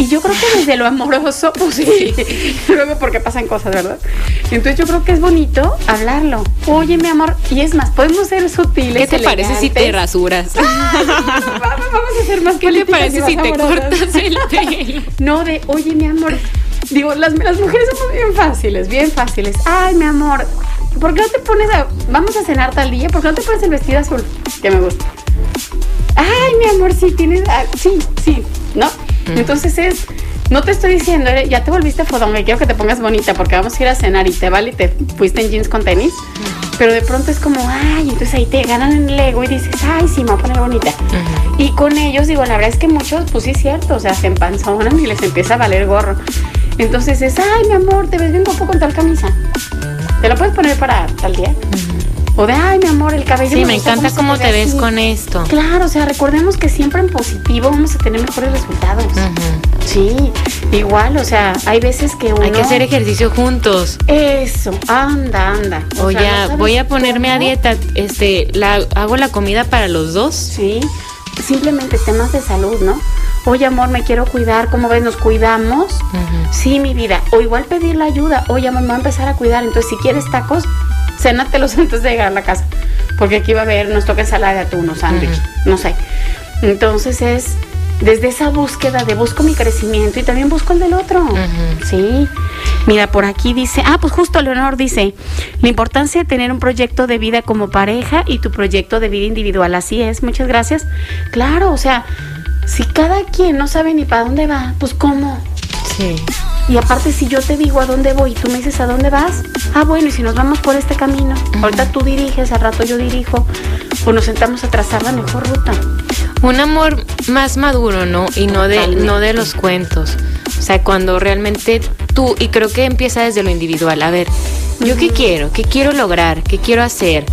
Y yo creo que desde lo amoroso, (laughs) pues sí, luego porque pasan cosas, ¿verdad? Entonces yo creo que es bonito hablarlo. Oye, mi amor, y es más, podemos ser sutiles. ¿Qué te parece si te rasuras? (laughs) Vamos, vamos a ser más ¿Qué te parece si te cortas el (laughs) pelo? No, de, oye, mi amor. Digo, las, las mujeres somos bien fáciles, bien fáciles. Ay, mi amor, ¿por qué no te pones a. Vamos a cenar tal día? ¿Por qué no te pones el vestido azul? Que me gusta. Ay, mi amor, sí, tienes. ah, sí, sí, ¿no? Entonces es. No te estoy diciendo, ya te volviste fodonga y quiero que te pongas bonita porque vamos a ir a cenar y te vale y te fuiste en jeans con tenis. Pero de pronto es como, ay, entonces ahí te ganan en el ego y dices, ay, sí, me voy a poner bonita. Y con ellos, digo, la verdad es que muchos, pues sí es cierto, o sea, se empanzonan y les empieza a valer gorro. Entonces es, ay, mi amor, te ves bien guapo con tal camisa. ¿Te la puedes poner para tal día? O de, ay, mi amor, el cabello. Sí, me encanta cómo te ves así". con esto. Claro, o sea, recordemos que siempre en positivo vamos a tener mejores resultados. Sí, igual, o sea, hay veces que uno... Hay que hacer ejercicio juntos. Eso, anda, anda. O O sea, ya, ¿no sabes voy a ponerme a dieta. Este, la, hago la comida para los dos. Sí, simplemente temas de salud, ¿no? Oye, amor, me quiero cuidar, ¿cómo ves? ¿Nos cuidamos? Sí, mi vida. O igual pedir la ayuda. Oye, amor, me voy a empezar a cuidar. Entonces, si quieres tacos, cénatelos (laughs) antes de llegar a la casa. Porque aquí va a haber, nos toca ensalada de atún o sándwich, no sé. Entonces es desde esa búsqueda de busco mi crecimiento y también busco el del otro. Sí. Mira, por aquí dice, ah, pues justo Leonor dice, la importancia de tener un proyecto de vida como pareja y tu proyecto de vida individual. Así es, muchas gracias. Claro, o sea, si cada quien no sabe ni para dónde va, pues cómo. Sí. Y aparte, si yo te digo a dónde voy y tú me dices a dónde vas, ah, bueno, y si nos vamos por este camino, ahorita tú diriges, al rato yo dirijo, o nos sentamos a trazar la mejor ruta. Un amor más maduro, ¿no? Y no de, Totalmente. no de los cuentos. O sea, cuando realmente tú, y creo que empieza desde lo individual. A ver, ¿yo qué quiero? ¿Qué quiero lograr? ¿Qué quiero hacer?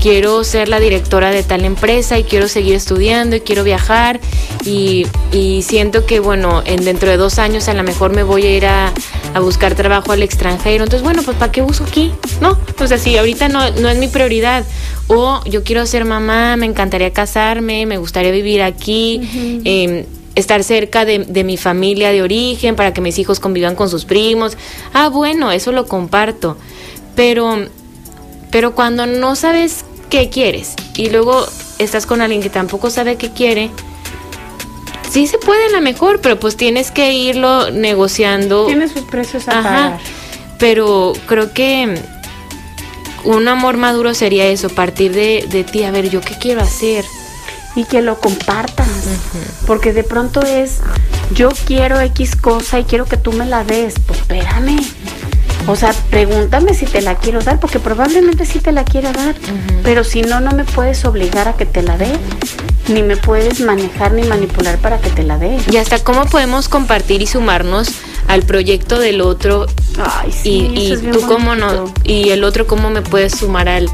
Quiero ser la directora de tal empresa y quiero seguir estudiando y quiero viajar y, y siento que, bueno, en dentro de dos años a lo mejor me voy a ir a, a buscar trabajo al extranjero. Entonces, bueno, pues ¿para qué busco aquí? ¿No? O sea, si ahorita no, no es mi prioridad. O yo quiero ser mamá, me encantaría casarme, me gustaría vivir aquí, eh, estar cerca de, de mi familia de origen para que mis hijos convivan con sus primos. Ah, bueno, eso lo comparto. Pero, pero cuando no sabes qué quieres y luego estás con alguien que tampoco sabe qué quiere, sí se puede a lo mejor, pero pues tienes que irlo negociando. Tiene sus precios a Ajá. pagar. Pero creo que un amor maduro sería eso, partir de, de ti, a ver, yo qué quiero hacer. Y que lo compartas. Porque de pronto es, yo quiero X cosa y quiero que tú me la des. Pues espérame. O sea, pregúntame si te la quiero dar, porque probablemente sí te la quiera dar. Pero si no, no me puedes obligar a que te la dé. Ni me puedes manejar ni manipular para que te la dé. Y hasta cómo podemos compartir y sumarnos al proyecto del otro Ay, sí, y, tú cómo no y el otro cómo me puedes sumar al,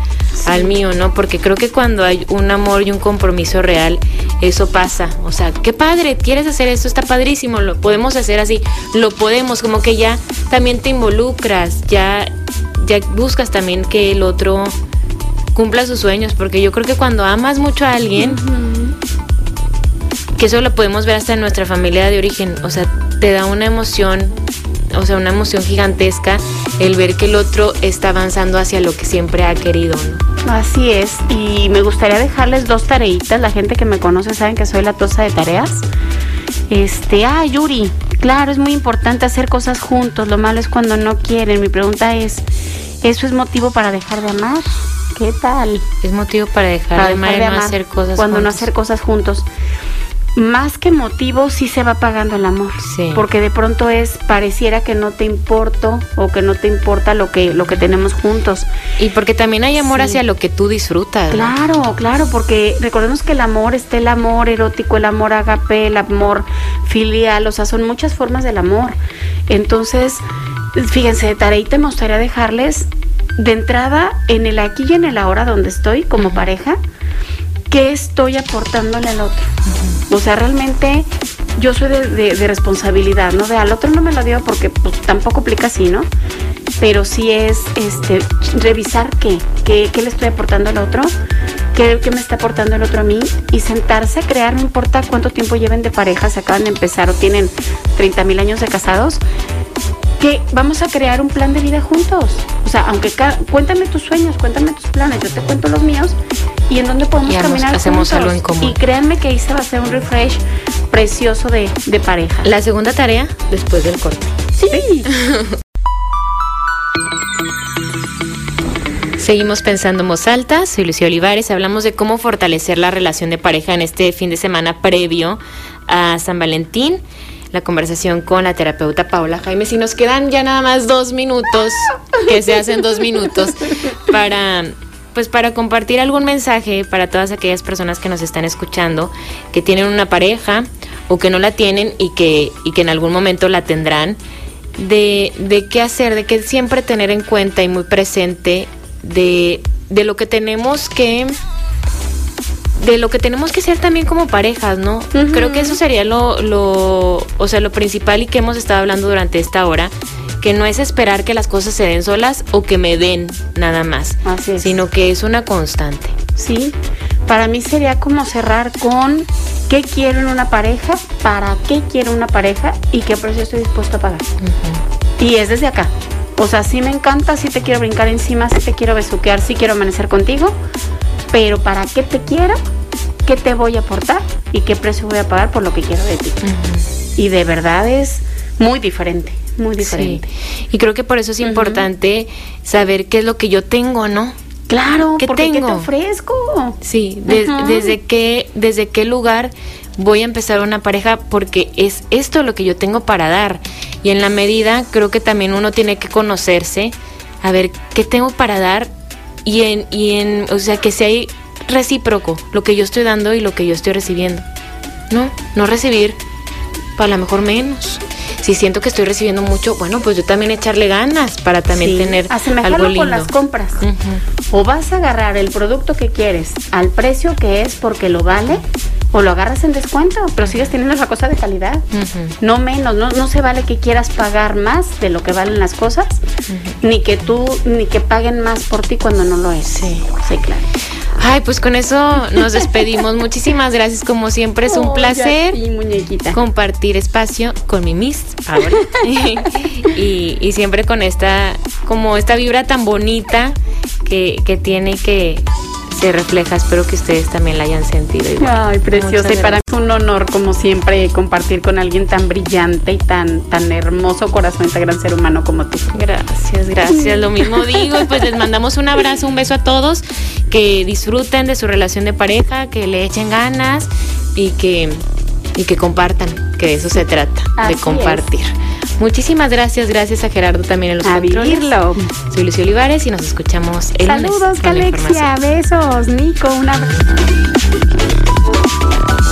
al mío, ¿no? Porque creo que cuando hay un amor y un compromiso real, eso pasa. O sea, qué padre, quieres hacer esto, está padrísimo, lo podemos hacer así, lo podemos, como que ya también te involucras, ya, ya buscas también que el otro cumpla sus sueños, porque yo creo que cuando amas mucho a alguien, que eso lo podemos ver hasta en nuestra familia de origen, o sea, te da una emoción, o sea, una emoción gigantesca el ver que el otro está avanzando hacia lo que siempre ha querido, ¿no? Así es, y me gustaría dejarles dos tareitas. La gente que me conoce saben que soy la tosa de tareas. Este, ah, Yuri, claro, es muy importante hacer cosas juntos. Lo malo es cuando no quieren. Mi pregunta es, ¿eso es motivo para dejar de amar? ¿Qué tal? Es motivo para dejar, de, amar, no hacer cosas Cuando no hacer cosas juntos más que motivo sí se va pagando el amor. Sí. Porque de pronto es pareciera que no te importo o que no te importa lo que lo que tenemos juntos. Y porque también hay amor hacia lo que tú disfrutas. Claro, claro, porque recordemos que el amor está el amor erótico, el amor agape, el amor filial, o sea, son muchas formas del amor. Entonces, fíjense, de tareita me gustaría dejarles de entrada en el aquí y en el ahora donde estoy como pareja, qué estoy aportándole al otro. O sea, realmente yo soy de, responsabilidad, ¿no? De al otro no me lo dio porque pues, tampoco aplica así, ¿no? Pero sí es este, revisar qué, qué, qué le estoy aportando al otro, qué, qué, me está aportando el otro a mí y sentarse a crear, no importa cuánto tiempo lleven de pareja, se acaban de empezar o tienen 30 mil años de casados, que vamos a crear un plan de vida juntos. O sea, aunque cuéntame tus sueños, cuéntame tus planes, yo te cuento los míos y en dónde podemos caminar hacemos algo en común. Y créanme que ahí se va a hacer un refresh precioso de, de pareja. La segunda tarea después del corte. Sí. (laughs) Seguimos pensando en voz alta, soy Lucía Olivares, hablamos de cómo fortalecer la relación de pareja en este fin de semana previo a San Valentín la conversación con la terapeuta Paula Jaime. Si nos quedan ya nada más dos minutos, que se hacen dos minutos, para pues para compartir algún mensaje para todas aquellas personas que nos están escuchando, que tienen una pareja o que no la tienen y que, y que en algún momento la tendrán, de, de qué hacer, de que siempre tener en cuenta y muy presente de, de lo que tenemos que de lo que tenemos que ser también como parejas, ¿no? Creo que eso sería lo, lo, o sea, lo principal y que hemos estado hablando durante esta hora, que no es esperar que las cosas se den solas o que me den nada más, Así es. sino que es una constante. Sí, para mí sería como cerrar con qué quiero en una pareja, para qué quiero una pareja y qué precio estoy dispuesto a pagar. Y es desde acá. O sea, sí me encanta, sí te quiero brincar encima, sí te quiero besuquear, sí quiero amanecer contigo, pero para qué te quiero, qué te voy a aportar y qué precio voy a pagar por lo que quiero de ti. Y de verdad es muy diferente, muy diferente. Y creo que por eso es importante saber qué es lo que yo tengo, ¿no? Claro, ¿qué porque tengo? ¿qué te ofrezco? Sí, desde qué desde qué lugar voy a empezar una pareja porque es esto lo que yo tengo para dar. Y en la medida creo que también uno tiene que conocerse, a ver qué tengo para dar y en, y en, o sea, que sea recíproco lo que yo estoy dando y lo que yo estoy recibiendo. No, no recibir para lo mejor menos. Si siento que estoy recibiendo mucho, bueno, pues yo también echarle ganas para también tener algo lindo. con las compras. O vas a agarrar el producto que quieres al precio que es porque lo vale, o lo agarras en descuento, pero sigues teniendo esa cosa de calidad. No menos, no, no se vale que quieras pagar más de lo que valen las cosas, ni que tú, ni que paguen más por ti cuando no lo es. Sí, sí, claro. Ay, pues con eso nos despedimos. (laughs) Muchísimas gracias, como siempre, es un placer compartir espacio con mi Miss ahora. (laughs) (laughs) y, y, siempre con esta, como esta vibra tan bonita que, que tiene que se refleja. Espero que ustedes también la hayan sentido. Ay, preciosa. Y para mí es un honor, como siempre, compartir con alguien tan brillante y tan, tan hermoso corazón, tan gran ser humano como tú. Gracias, gracias. Lo mismo (laughs) digo. Y pues les mandamos un abrazo, un beso a todos. Que disfruten de su relación de pareja, que le echen ganas y que, y que compartan, que de eso se trata, de compartir. Muchísimas gracias, gracias a Gerardo también en los a Vivirlo. Soy Lucio Olivares y nos escuchamos el Saludos, Calexia, besos, Nico, un abrazo.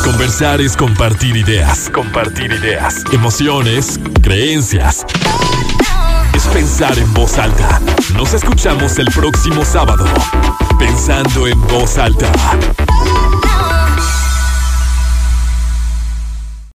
Conversar es compartir ideas, compartir ideas, emociones, creencias. Es pensar en voz alta. Nos escuchamos el próximo sábado. Pensando en voz alta.